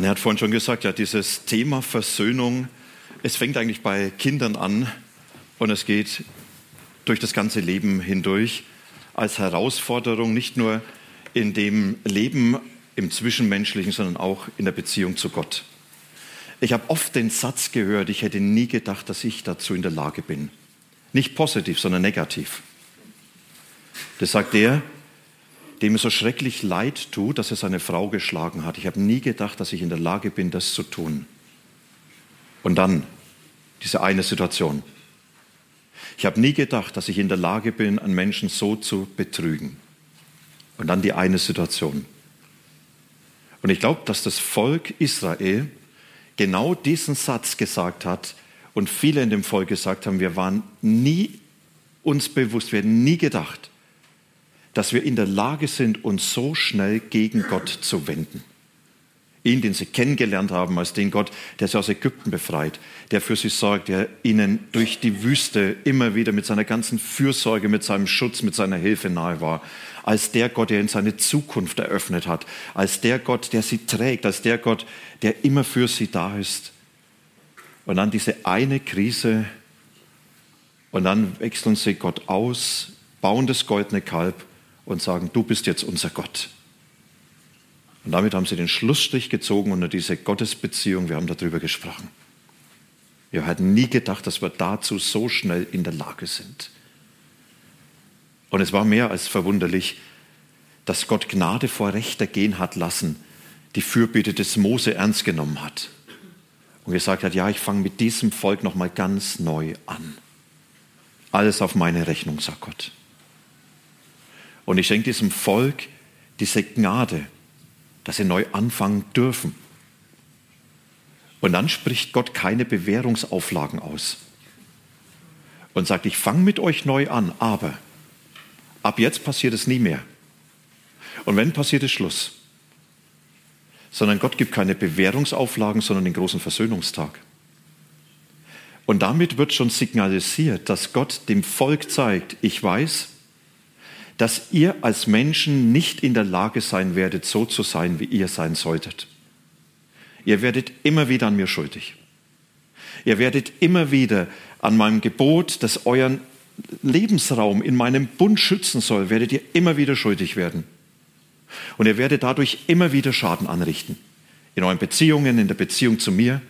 Anne hat vorhin schon gesagt, ja, dieses Thema Versöhnung, es fängt eigentlich bei Kindern an und es geht durch das ganze Leben hindurch als Herausforderung, nicht nur in dem Leben im Zwischenmenschlichen, sondern auch in der Beziehung zu Gott. Ich habe oft den Satz gehört, ich hätte nie gedacht, dass ich dazu in der Lage bin. Nicht positiv, sondern negativ. Das sagt der, dem es so schrecklich leid tut, dass er seine Frau geschlagen hat. Ich habe nie gedacht, dass ich in der Lage bin, das zu tun. Und dann diese eine Situation. Ich habe nie gedacht, dass ich in der Lage bin, einen Menschen so zu betrügen. Und dann die eine Situation. Und ich glaube, dass das Volk Israel genau diesen Satz gesagt hat und viele in dem Volk gesagt haben, wir waren nie uns bewusst, wir hätten nie gedacht, dass wir in der Lage sind, uns so schnell gegen Gott zu wenden. Ihn, den sie kennengelernt haben, als den Gott, der sie aus Ägypten befreit, der für sie sorgt, der ihnen durch die Wüste immer wieder mit seiner ganzen Fürsorge, mit seinem Schutz, mit seiner Hilfe nahe war, als der Gott, der ihnen seine Zukunft eröffnet hat, als der Gott, der sie trägt, als der Gott, der immer für sie da ist. Und dann diese eine Krise und dann wechseln sie Gott aus, bauen das goldene Kalb und sagen, du bist jetzt unser Gott. Und damit haben sie den Schlussstrich gezogen unter diese Gottesbeziehung. Wir haben darüber gesprochen. Wir hatten nie gedacht, dass wir dazu so schnell in der Lage sind. Und es war mehr als verwunderlich, dass Gott Gnade vor Rechter gehen hat lassen, die Fürbitte des Mose ernst genommen hat und gesagt hat, ja, ich fange mit diesem Volk noch mal ganz neu an. Alles auf meine Rechnung, sagt Gott. Und ich schenke diesem Volk diese Gnade, dass sie neu anfangen dürfen. Und dann spricht Gott keine Bewährungsauflagen aus und sagt, ich fange mit euch neu an, aber ab jetzt passiert es nie mehr. Und wenn passiert es Schluss. Sondern Gott gibt keine Bewährungsauflagen, sondern den großen Versöhnungstag. Und damit wird schon signalisiert, dass Gott dem Volk zeigt, ich weiß, dass ihr als Menschen nicht in der Lage sein werdet, so zu sein, wie ihr sein solltet. Ihr werdet immer wieder an mir schuldig. Ihr werdet immer wieder an meinem Gebot, das euren Lebensraum in meinem Bund schützen soll, werdet ihr immer wieder schuldig werden. Und ihr werdet dadurch immer wieder Schaden anrichten. In euren Beziehungen, in der Beziehung zu mir.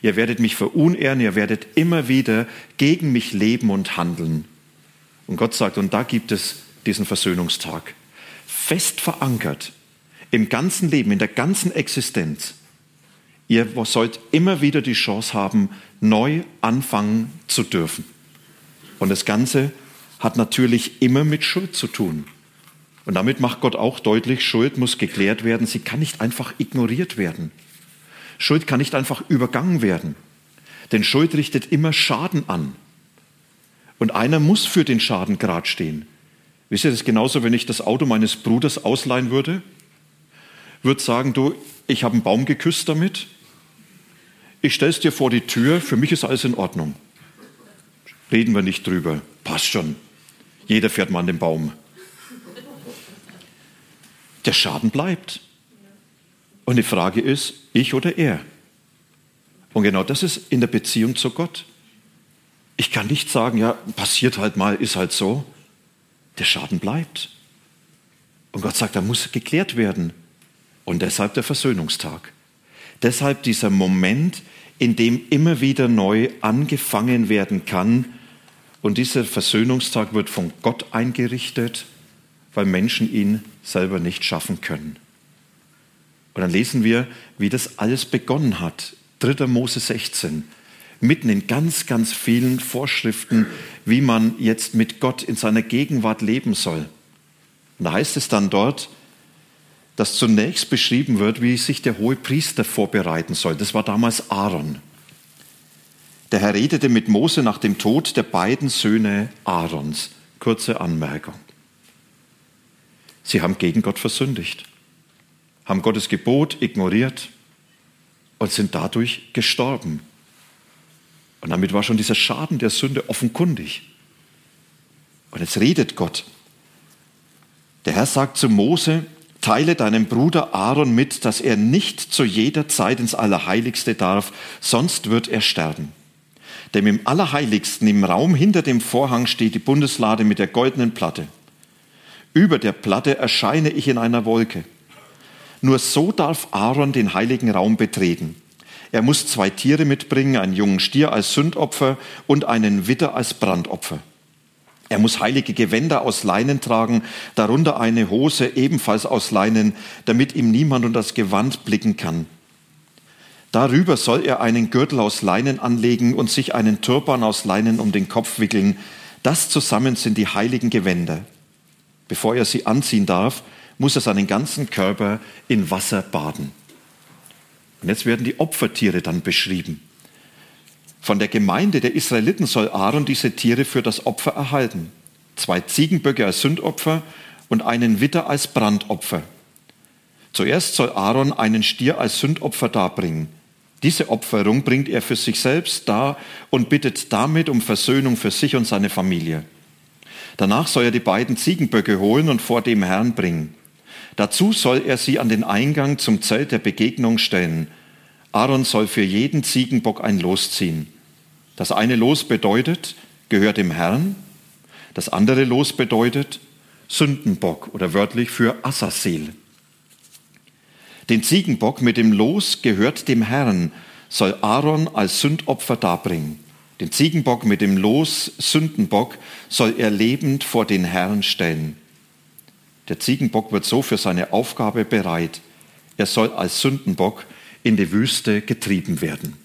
Ihr werdet mich verunehren, ihr werdet immer wieder gegen mich leben und handeln. Und Gott sagt, und da gibt es diesen Versöhnungstag. Fest verankert im ganzen Leben, in der ganzen Existenz. Ihr sollt immer wieder die Chance haben, neu anfangen zu dürfen. Und das Ganze hat natürlich immer mit Schuld zu tun. Und damit macht Gott auch deutlich, Schuld muss geklärt werden. Sie kann nicht einfach ignoriert werden. Schuld kann nicht einfach übergangen werden. Denn Schuld richtet immer Schaden an. Und einer muss für den Schaden gerade stehen. Wisst ihr das genauso, wenn ich das Auto meines Bruders ausleihen würde? Würde sagen, du, ich habe einen Baum geküsst damit. Ich stelle es dir vor die Tür, für mich ist alles in Ordnung. Reden wir nicht drüber. Passt schon. Jeder fährt mal an den Baum. Der Schaden bleibt. Und die Frage ist, ich oder er? Und genau das ist in der Beziehung zu Gott. Ich kann nicht sagen, ja, passiert halt mal, ist halt so der Schaden bleibt. Und Gott sagt, da muss geklärt werden. Und deshalb der Versöhnungstag. Deshalb dieser Moment, in dem immer wieder neu angefangen werden kann. Und dieser Versöhnungstag wird von Gott eingerichtet, weil Menschen ihn selber nicht schaffen können. Und dann lesen wir, wie das alles begonnen hat. 3. Mose 16 mitten in ganz, ganz vielen Vorschriften, wie man jetzt mit Gott in seiner Gegenwart leben soll. Und da heißt es dann dort, dass zunächst beschrieben wird, wie sich der hohe Priester vorbereiten soll. Das war damals Aaron. Der Herr redete mit Mose nach dem Tod der beiden Söhne Aarons. Kurze Anmerkung. Sie haben gegen Gott versündigt, haben Gottes Gebot ignoriert und sind dadurch gestorben. Und damit war schon dieser Schaden der Sünde offenkundig. Und jetzt redet Gott. Der Herr sagt zu Mose, teile deinem Bruder Aaron mit, dass er nicht zu jeder Zeit ins Allerheiligste darf, sonst wird er sterben. Denn im Allerheiligsten, im Raum hinter dem Vorhang steht die Bundeslade mit der goldenen Platte. Über der Platte erscheine ich in einer Wolke. Nur so darf Aaron den heiligen Raum betreten. Er muss zwei Tiere mitbringen, einen jungen Stier als Sündopfer und einen Widder als Brandopfer. Er muss heilige Gewänder aus Leinen tragen, darunter eine Hose ebenfalls aus Leinen, damit ihm niemand unter das Gewand blicken kann. Darüber soll er einen Gürtel aus Leinen anlegen und sich einen Turban aus Leinen um den Kopf wickeln. Das zusammen sind die heiligen Gewänder. Bevor er sie anziehen darf, muss er seinen ganzen Körper in Wasser baden. Und jetzt werden die Opfertiere dann beschrieben. Von der Gemeinde der Israeliten soll Aaron diese Tiere für das Opfer erhalten. Zwei Ziegenböcke als Sündopfer und einen Witter als Brandopfer. Zuerst soll Aaron einen Stier als Sündopfer darbringen. Diese Opferung bringt er für sich selbst dar und bittet damit um Versöhnung für sich und seine Familie. Danach soll er die beiden Ziegenböcke holen und vor dem Herrn bringen. Dazu soll er sie an den Eingang zum Zelt der Begegnung stellen. Aaron soll für jeden Ziegenbock ein Los ziehen. Das eine Los bedeutet, gehört dem Herrn. Das andere Los bedeutet Sündenbock oder wörtlich für Assasil. Den Ziegenbock mit dem Los gehört dem Herrn, soll Aaron als Sündopfer darbringen. Den Ziegenbock mit dem Los Sündenbock soll er lebend vor den Herrn stellen. Der Ziegenbock wird so für seine Aufgabe bereit. Er soll als Sündenbock in die Wüste getrieben werden.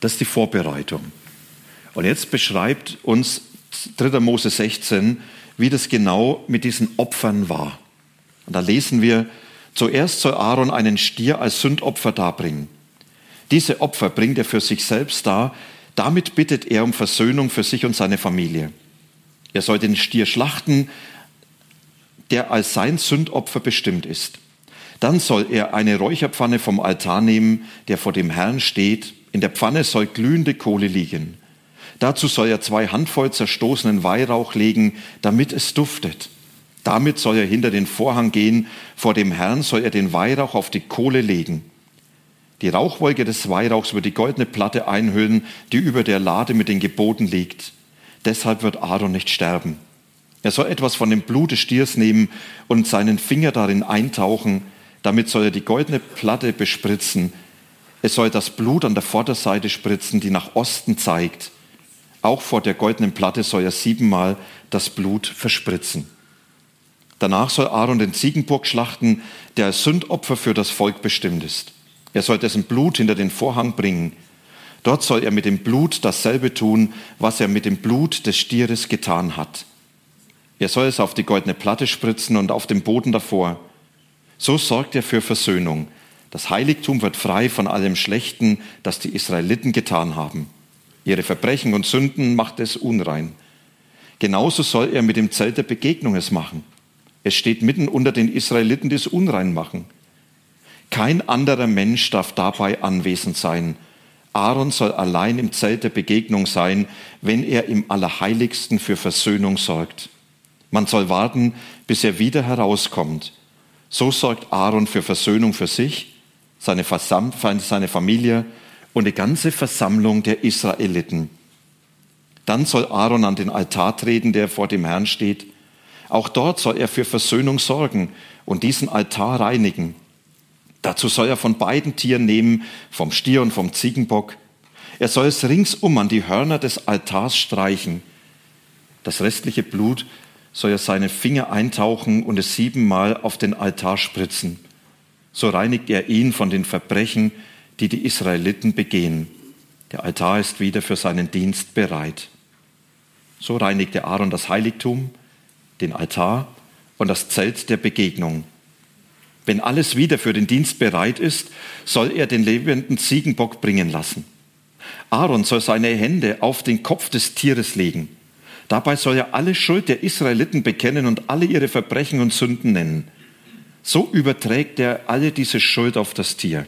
Das ist die Vorbereitung. Und jetzt beschreibt uns 3. Mose 16, wie das genau mit diesen Opfern war. Und da lesen wir, zuerst soll Aaron einen Stier als Sündopfer darbringen. Diese Opfer bringt er für sich selbst dar, damit bittet er um Versöhnung für sich und seine Familie. Er soll den Stier schlachten, der als sein Sündopfer bestimmt ist. Dann soll er eine Räucherpfanne vom Altar nehmen, der vor dem Herrn steht. In der Pfanne soll glühende Kohle liegen. Dazu soll er zwei Handvoll zerstoßenen Weihrauch legen, damit es duftet. Damit soll er hinter den Vorhang gehen. Vor dem Herrn soll er den Weihrauch auf die Kohle legen. Die Rauchwolke des Weihrauchs wird die goldene Platte einhüllen, die über der Lade mit den Geboten liegt. Deshalb wird Aaron nicht sterben. Er soll etwas von dem Blut des Stiers nehmen und seinen Finger darin eintauchen. Damit soll er die goldene Platte bespritzen. Es soll das Blut an der Vorderseite spritzen, die nach Osten zeigt. Auch vor der goldenen Platte soll er siebenmal das Blut verspritzen. Danach soll Aaron den Ziegenbock schlachten, der als Sündopfer für das Volk bestimmt ist. Er soll dessen Blut hinter den Vorhang bringen. Dort soll er mit dem Blut dasselbe tun, was er mit dem Blut des Stieres getan hat. Er soll es auf die goldene Platte spritzen und auf dem Boden davor. So sorgt er für Versöhnung. Das Heiligtum wird frei von allem Schlechten, das die Israeliten getan haben. Ihre Verbrechen und Sünden macht es unrein. Genauso soll er mit dem Zelt der Begegnung es machen. Es steht mitten unter den Israeliten, die es unrein machen. Kein anderer Mensch darf dabei anwesend sein. Aaron soll allein im Zelt der Begegnung sein, wenn er im Allerheiligsten für Versöhnung sorgt. Man soll warten, bis er wieder herauskommt. So sorgt Aaron für Versöhnung für sich, seine, Versam seine Familie und die ganze Versammlung der Israeliten. Dann soll Aaron an den Altar treten, der vor dem Herrn steht. Auch dort soll er für Versöhnung sorgen und diesen Altar reinigen. Dazu soll er von beiden Tieren nehmen, vom Stier und vom Ziegenbock. Er soll es ringsum an die Hörner des Altars streichen. Das restliche Blut soll er seine Finger eintauchen und es siebenmal auf den Altar spritzen. So reinigt er ihn von den Verbrechen, die die Israeliten begehen. Der Altar ist wieder für seinen Dienst bereit. So reinigte Aaron das Heiligtum, den Altar und das Zelt der Begegnung. Wenn alles wieder für den Dienst bereit ist, soll er den lebenden Ziegenbock bringen lassen. Aaron soll seine Hände auf den Kopf des Tieres legen. Dabei soll er alle Schuld der Israeliten bekennen und alle ihre Verbrechen und Sünden nennen. So überträgt er alle diese Schuld auf das Tier.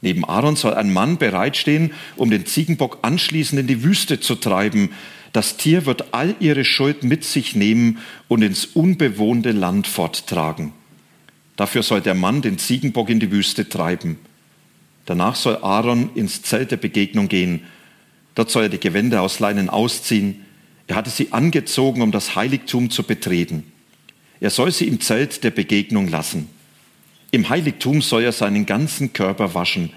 Neben Aaron soll ein Mann bereitstehen, um den Ziegenbock anschließend in die Wüste zu treiben. Das Tier wird all ihre Schuld mit sich nehmen und ins unbewohnte Land forttragen. Dafür soll der Mann den Ziegenbock in die Wüste treiben. Danach soll Aaron ins Zelt der Begegnung gehen. Dort soll er die Gewänder aus Leinen ausziehen. Er hatte sie angezogen, um das Heiligtum zu betreten. Er soll sie im Zelt der Begegnung lassen. Im Heiligtum soll er seinen ganzen Körper waschen.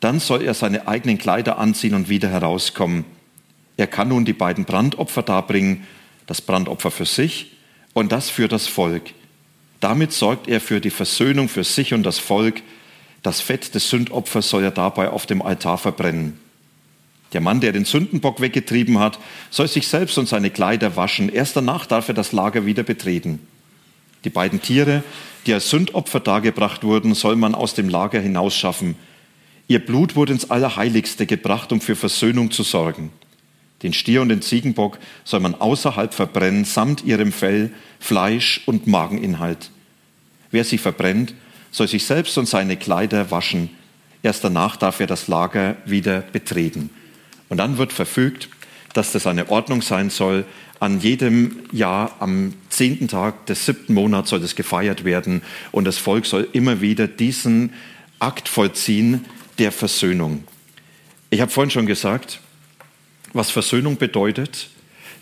Dann soll er seine eigenen Kleider anziehen und wieder herauskommen. Er kann nun die beiden Brandopfer darbringen, das Brandopfer für sich und das für das Volk. Damit sorgt er für die Versöhnung für sich und das Volk. Das Fett des Sündopfers soll er dabei auf dem Altar verbrennen. Der Mann, der den Sündenbock weggetrieben hat, soll sich selbst und seine Kleider waschen. Erst danach darf er das Lager wieder betreten. Die beiden Tiere, die als Sündopfer dargebracht wurden, soll man aus dem Lager hinausschaffen. Ihr Blut wurde ins Allerheiligste gebracht, um für Versöhnung zu sorgen. Den Stier und den Ziegenbock soll man außerhalb verbrennen, samt ihrem Fell, Fleisch und Mageninhalt. Wer sie verbrennt, soll sich selbst und seine Kleider waschen. Erst danach darf er das Lager wieder betreten. Und dann wird verfügt, dass das eine Ordnung sein soll, an jedem Jahr am zehnten Tag des siebten Monats soll das gefeiert werden und das Volk soll immer wieder diesen Akt vollziehen der Versöhnung. Ich habe vorhin schon gesagt, was Versöhnung bedeutet,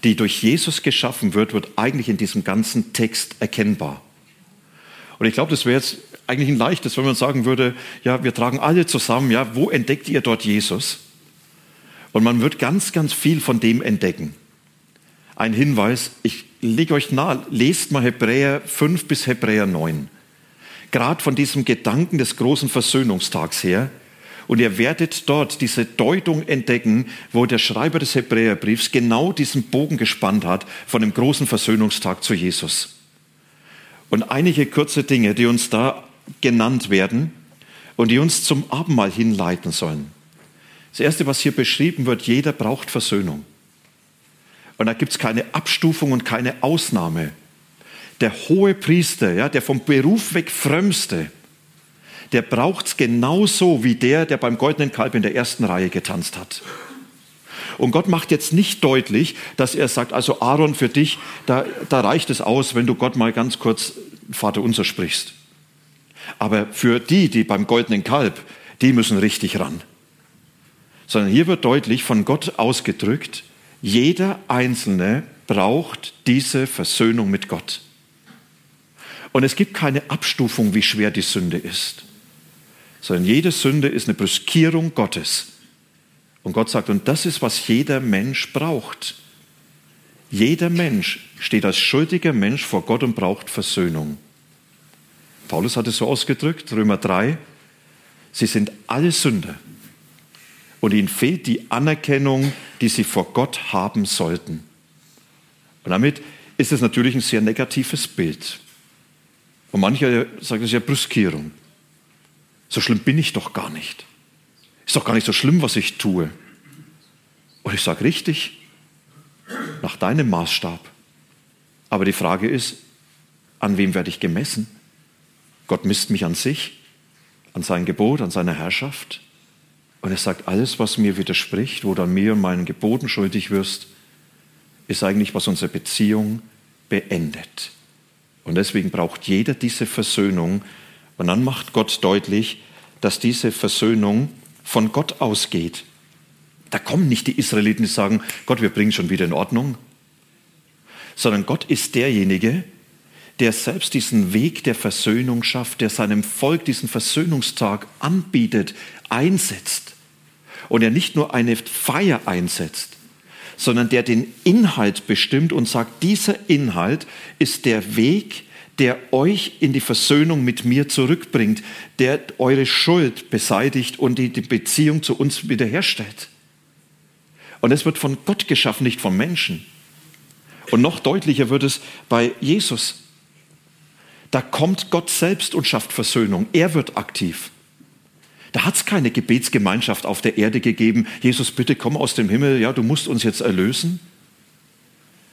die durch Jesus geschaffen wird, wird eigentlich in diesem ganzen Text erkennbar. Und ich glaube, das wäre jetzt eigentlich ein leichtes, wenn man sagen würde, ja, wir tragen alle zusammen, ja, wo entdeckt ihr dort Jesus? Und man wird ganz, ganz viel von dem entdecken ein Hinweis, ich lege euch nahe, lest mal Hebräer 5 bis Hebräer 9. Gerade von diesem Gedanken des großen Versöhnungstags her. Und ihr werdet dort diese Deutung entdecken, wo der Schreiber des Hebräerbriefs genau diesen Bogen gespannt hat von dem großen Versöhnungstag zu Jesus. Und einige kurze Dinge, die uns da genannt werden und die uns zum Abendmahl hinleiten sollen. Das Erste, was hier beschrieben wird, jeder braucht Versöhnung. Und da gibt es keine Abstufung und keine Ausnahme. Der hohe Priester, ja, der vom Beruf weg frömmste, der braucht es genauso wie der, der beim goldenen Kalb in der ersten Reihe getanzt hat. Und Gott macht jetzt nicht deutlich, dass er sagt, also Aaron, für dich, da, da reicht es aus, wenn du Gott mal ganz kurz Vater unser sprichst. Aber für die, die beim goldenen Kalb, die müssen richtig ran. Sondern hier wird deutlich von Gott ausgedrückt, jeder Einzelne braucht diese Versöhnung mit Gott. Und es gibt keine Abstufung, wie schwer die Sünde ist, sondern jede Sünde ist eine Brüskierung Gottes. Und Gott sagt, und das ist, was jeder Mensch braucht. Jeder Mensch steht als schuldiger Mensch vor Gott und braucht Versöhnung. Paulus hat es so ausgedrückt, Römer 3, sie sind alle Sünder und ihnen fehlt die Anerkennung, die sie vor Gott haben sollten. Und damit ist es natürlich ein sehr negatives Bild. Und manche sagen, das ist ja Brüskierung. So schlimm bin ich doch gar nicht. Ist doch gar nicht so schlimm, was ich tue. Und ich sage richtig, nach deinem Maßstab. Aber die Frage ist, an wem werde ich gemessen? Gott misst mich an sich, an sein Gebot, an seine Herrschaft. Und er sagt, alles, was mir widerspricht, wo dann mir und meinen Geboten schuldig wirst, ist eigentlich, was unsere Beziehung beendet. Und deswegen braucht jeder diese Versöhnung. Und dann macht Gott deutlich, dass diese Versöhnung von Gott ausgeht. Da kommen nicht die Israeliten, die sagen, Gott, wir bringen schon wieder in Ordnung. Sondern Gott ist derjenige, der selbst diesen Weg der Versöhnung schafft, der seinem Volk diesen Versöhnungstag anbietet, einsetzt und er nicht nur eine Feier einsetzt, sondern der den Inhalt bestimmt und sagt, dieser Inhalt ist der Weg, der euch in die Versöhnung mit mir zurückbringt, der eure Schuld beseitigt und die, die Beziehung zu uns wiederherstellt. Und es wird von Gott geschaffen, nicht von Menschen. Und noch deutlicher wird es bei Jesus. Da kommt Gott selbst und schafft Versöhnung. Er wird aktiv. Da hat es keine Gebetsgemeinschaft auf der Erde gegeben. Jesus, bitte komm aus dem Himmel, ja, du musst uns jetzt erlösen.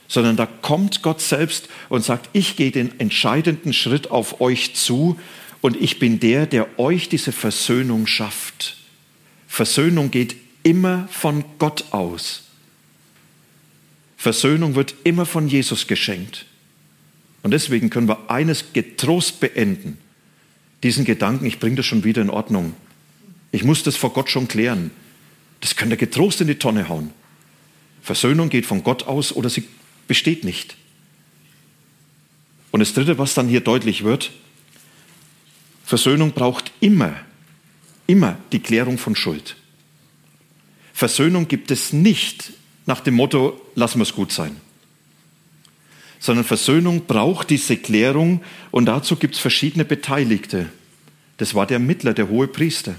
Sondern da kommt Gott selbst und sagt, ich gehe den entscheidenden Schritt auf euch zu und ich bin der, der euch diese Versöhnung schafft. Versöhnung geht immer von Gott aus. Versöhnung wird immer von Jesus geschenkt. Und deswegen können wir eines getrost beenden. Diesen Gedanken, ich bringe das schon wieder in Ordnung. Ich muss das vor Gott schon klären. Das könnt ihr getrost in die Tonne hauen. Versöhnung geht von Gott aus oder sie besteht nicht. Und das Dritte, was dann hier deutlich wird, Versöhnung braucht immer, immer die Klärung von Schuld. Versöhnung gibt es nicht nach dem Motto, lassen wir es gut sein sondern Versöhnung braucht diese Klärung und dazu gibt es verschiedene Beteiligte. Das war der Mittler, der hohe Priester.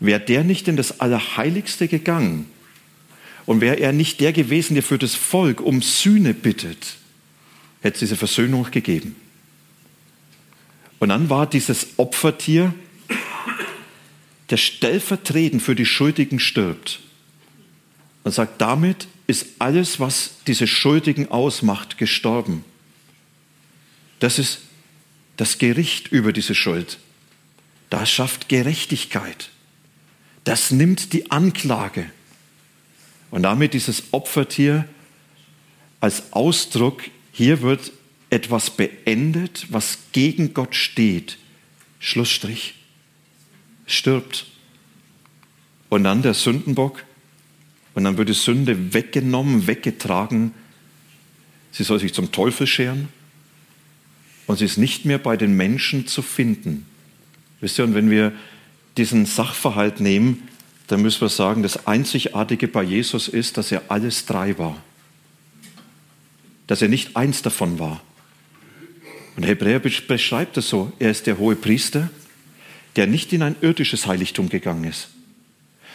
Wäre der nicht in das Allerheiligste gegangen und wäre er nicht der gewesen, der für das Volk um Sühne bittet, hätte es diese Versöhnung gegeben. Und dann war dieses Opfertier, der stellvertretend für die Schuldigen stirbt. Und sagt, damit ist alles, was diese Schuldigen ausmacht, gestorben. Das ist das Gericht über diese Schuld. Das schafft Gerechtigkeit. Das nimmt die Anklage. Und damit dieses Opfertier als Ausdruck, hier wird etwas beendet, was gegen Gott steht. Schlussstrich. Stirbt. Und dann der Sündenbock, und dann wird die Sünde weggenommen, weggetragen. Sie soll sich zum Teufel scheren und sie ist nicht mehr bei den Menschen zu finden. Wisst ihr, und wenn wir diesen Sachverhalt nehmen, dann müssen wir sagen, das Einzigartige bei Jesus ist, dass er alles drei war. Dass er nicht eins davon war. Und Hebräer beschreibt es so. Er ist der hohe Priester, der nicht in ein irdisches Heiligtum gegangen ist,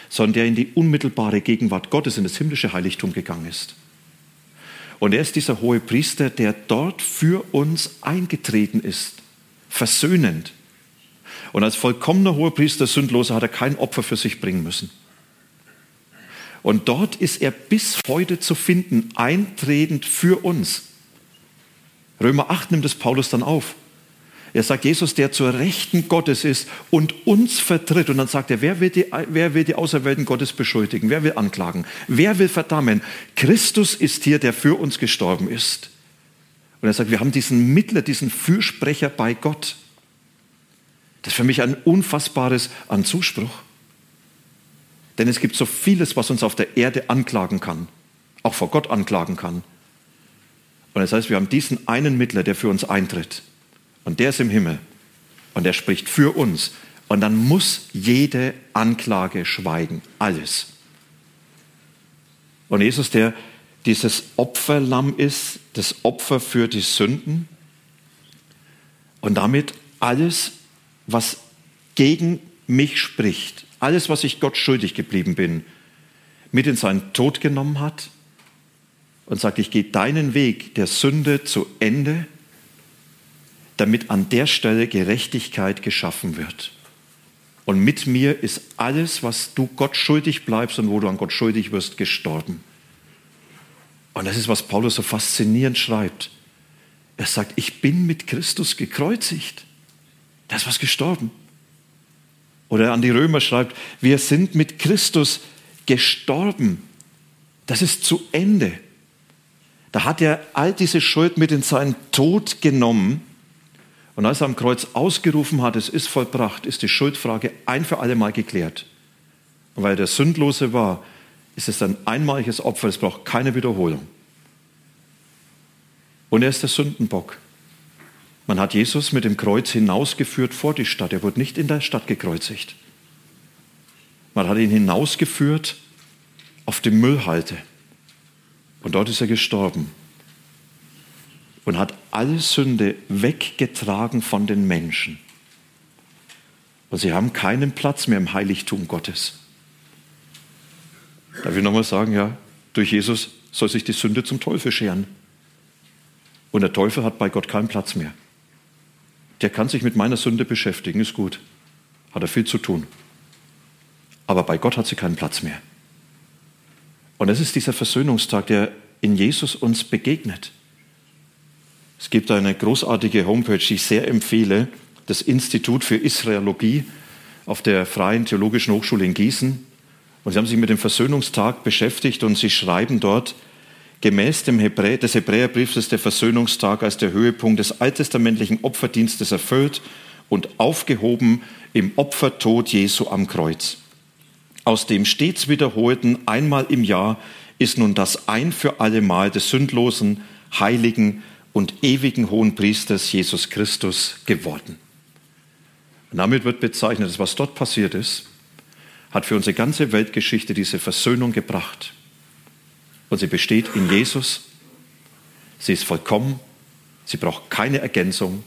sondern der in die unmittelbare Gegenwart Gottes, in das himmlische Heiligtum gegangen ist. Und er ist dieser hohe Priester, der dort für uns eingetreten ist, versöhnend. Und als vollkommener hoher Priester, sündloser, hat er kein Opfer für sich bringen müssen. Und dort ist er bis heute zu finden, eintretend für uns. Römer 8 nimmt es Paulus dann auf. Er sagt, Jesus, der zur Rechten Gottes ist und uns vertritt. Und dann sagt er, wer will die, wer will die Auserwählten Gottes beschuldigen? Wer will anklagen? Wer will verdammen? Christus ist hier, der für uns gestorben ist. Und er sagt, wir haben diesen Mittler, diesen Fürsprecher bei Gott. Das ist für mich ein unfassbares Anzuspruch. Denn es gibt so vieles, was uns auf der Erde anklagen kann, auch vor Gott anklagen kann. Und das heißt, wir haben diesen einen Mittler, der für uns eintritt. Und der ist im Himmel. Und er spricht für uns. Und dann muss jede Anklage schweigen. Alles. Und Jesus, der dieses Opferlamm ist, das Opfer für die Sünden. Und damit alles, was gegen mich spricht, alles, was ich Gott schuldig geblieben bin, mit in seinen Tod genommen hat und sagt, ich gehe deinen Weg der Sünde zu Ende damit an der Stelle Gerechtigkeit geschaffen wird. Und mit mir ist alles, was du Gott schuldig bleibst und wo du an Gott schuldig wirst, gestorben. Und das ist, was Paulus so faszinierend schreibt. Er sagt, ich bin mit Christus gekreuzigt. Das ist was gestorben. Oder an die Römer schreibt, wir sind mit Christus gestorben. Das ist zu Ende. Da hat er all diese Schuld mit in seinen Tod genommen und als er am Kreuz ausgerufen hat, es ist vollbracht, ist die Schuldfrage ein für alle Mal geklärt. Und weil er der Sündlose war, ist es ein einmaliges Opfer, es braucht keine Wiederholung. Und er ist der Sündenbock. Man hat Jesus mit dem Kreuz hinausgeführt vor die Stadt. Er wurde nicht in der Stadt gekreuzigt. Man hat ihn hinausgeführt auf die Müllhalde. Und dort ist er gestorben und hat alle Sünde weggetragen von den Menschen. Und sie haben keinen Platz mehr im Heiligtum Gottes. Darf ich nochmal sagen, ja, durch Jesus soll sich die Sünde zum Teufel scheren. Und der Teufel hat bei Gott keinen Platz mehr. Der kann sich mit meiner Sünde beschäftigen, ist gut. Hat er viel zu tun. aber bei Gott hat sie keinen Platz mehr. Und es ist dieser Versöhnungstag, der in Jesus uns begegnet. Es gibt eine großartige Homepage, die ich sehr empfehle, das Institut für Israelologie auf der Freien Theologischen Hochschule in Gießen. Und sie haben sich mit dem Versöhnungstag beschäftigt und sie schreiben dort, gemäß dem Hebräer, des Hebräerbriefs ist der Versöhnungstag als der Höhepunkt des alttestamentlichen Opferdienstes erfüllt und aufgehoben im Opfertod Jesu am Kreuz. Aus dem stets wiederholten einmal im Jahr ist nun das ein für alle Mal des sündlosen, heiligen und ewigen Hohenpriesters Jesus Christus geworden. Und damit wird bezeichnet, dass was dort passiert ist, hat für unsere ganze Weltgeschichte diese Versöhnung gebracht. Und sie besteht in Jesus. Sie ist vollkommen. Sie braucht keine Ergänzung,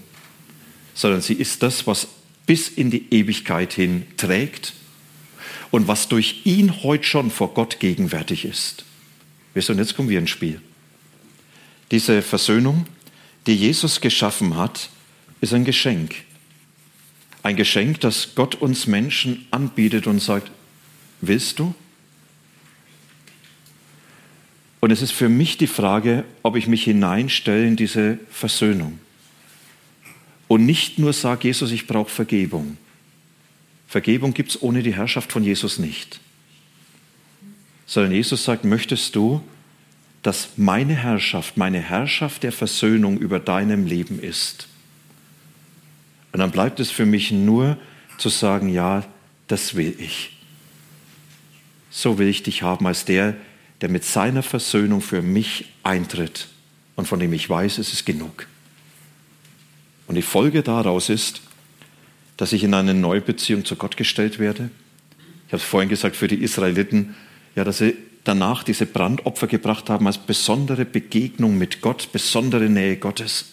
sondern sie ist das, was bis in die Ewigkeit hin trägt und was durch ihn heute schon vor Gott gegenwärtig ist. Wisst ihr, und jetzt kommen wir ins Spiel. Diese Versöhnung, die Jesus geschaffen hat, ist ein Geschenk. Ein Geschenk, das Gott uns Menschen anbietet und sagt, willst du? Und es ist für mich die Frage, ob ich mich hineinstelle in diese Versöhnung. Und nicht nur sage, Jesus, ich brauche Vergebung. Vergebung gibt es ohne die Herrschaft von Jesus nicht. Sondern Jesus sagt, möchtest du, dass meine Herrschaft, meine Herrschaft der Versöhnung über deinem Leben ist? Und dann bleibt es für mich nur zu sagen, ja, das will ich. So will ich dich haben als der, der mit seiner Versöhnung für mich eintritt und von dem ich weiß, es ist genug. Und die Folge daraus ist, dass ich in eine neue Beziehung zu Gott gestellt werde. Ich habe es vorhin gesagt, für die Israeliten, ja, dass sie danach diese Brandopfer gebracht haben als besondere Begegnung mit Gott, besondere Nähe Gottes.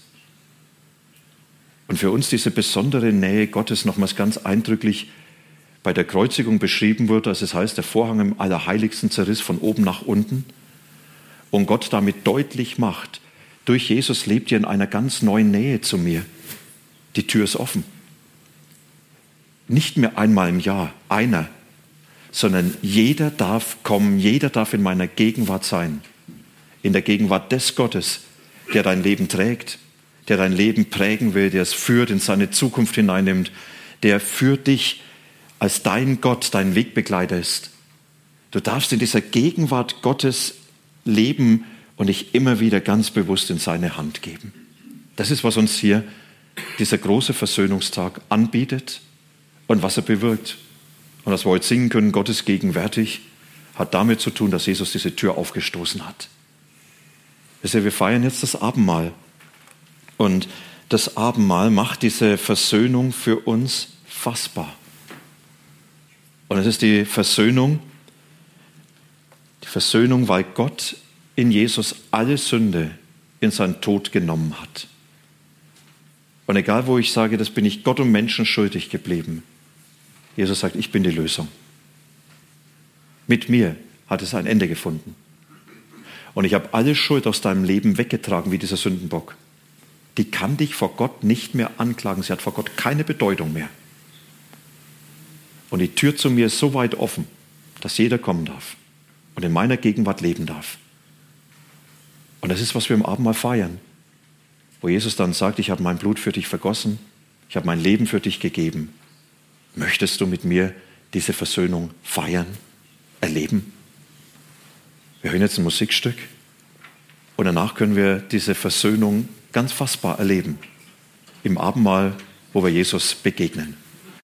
Und für uns diese besondere Nähe Gottes nochmals ganz eindrücklich bei der Kreuzigung beschrieben wird, als es heißt, der Vorhang im Allerheiligsten zerriss von oben nach unten und Gott damit deutlich macht, durch Jesus lebt ihr in einer ganz neuen Nähe zu mir. Die Tür ist offen nicht mehr einmal im Jahr, einer, sondern jeder darf kommen, jeder darf in meiner Gegenwart sein. In der Gegenwart des Gottes, der dein Leben trägt, der dein Leben prägen will, der es führt, in seine Zukunft hineinnimmt, der für dich als dein Gott, dein Wegbegleiter ist. Du darfst in dieser Gegenwart Gottes leben und dich immer wieder ganz bewusst in seine Hand geben. Das ist, was uns hier dieser große Versöhnungstag anbietet und was er bewirkt. Und dass wir heute singen können, Gott ist gegenwärtig, hat damit zu tun, dass Jesus diese Tür aufgestoßen hat. Wir feiern jetzt das Abendmahl. Und das Abendmahl macht diese Versöhnung für uns fassbar. Und es ist die Versöhnung, die Versöhnung, weil Gott in Jesus alle Sünde in seinen Tod genommen hat. Und egal, wo ich sage, das bin ich Gott und Menschen schuldig geblieben, Jesus sagt, ich bin die Lösung. Mit mir hat es ein Ende gefunden. Und ich habe alle Schuld aus deinem Leben weggetragen wie dieser Sündenbock. Die kann dich vor Gott nicht mehr anklagen. Sie hat vor Gott keine Bedeutung mehr. Und die Tür zu mir ist so weit offen, dass jeder kommen darf und in meiner Gegenwart leben darf. Und das ist, was wir im Abendmahl feiern, wo Jesus dann sagt, ich habe mein Blut für dich vergossen, ich habe mein Leben für dich gegeben Möchtest du mit mir diese Versöhnung feiern, erleben? Wir hören jetzt ein Musikstück und danach können wir diese Versöhnung ganz fassbar erleben. Im Abendmahl, wo wir Jesus begegnen.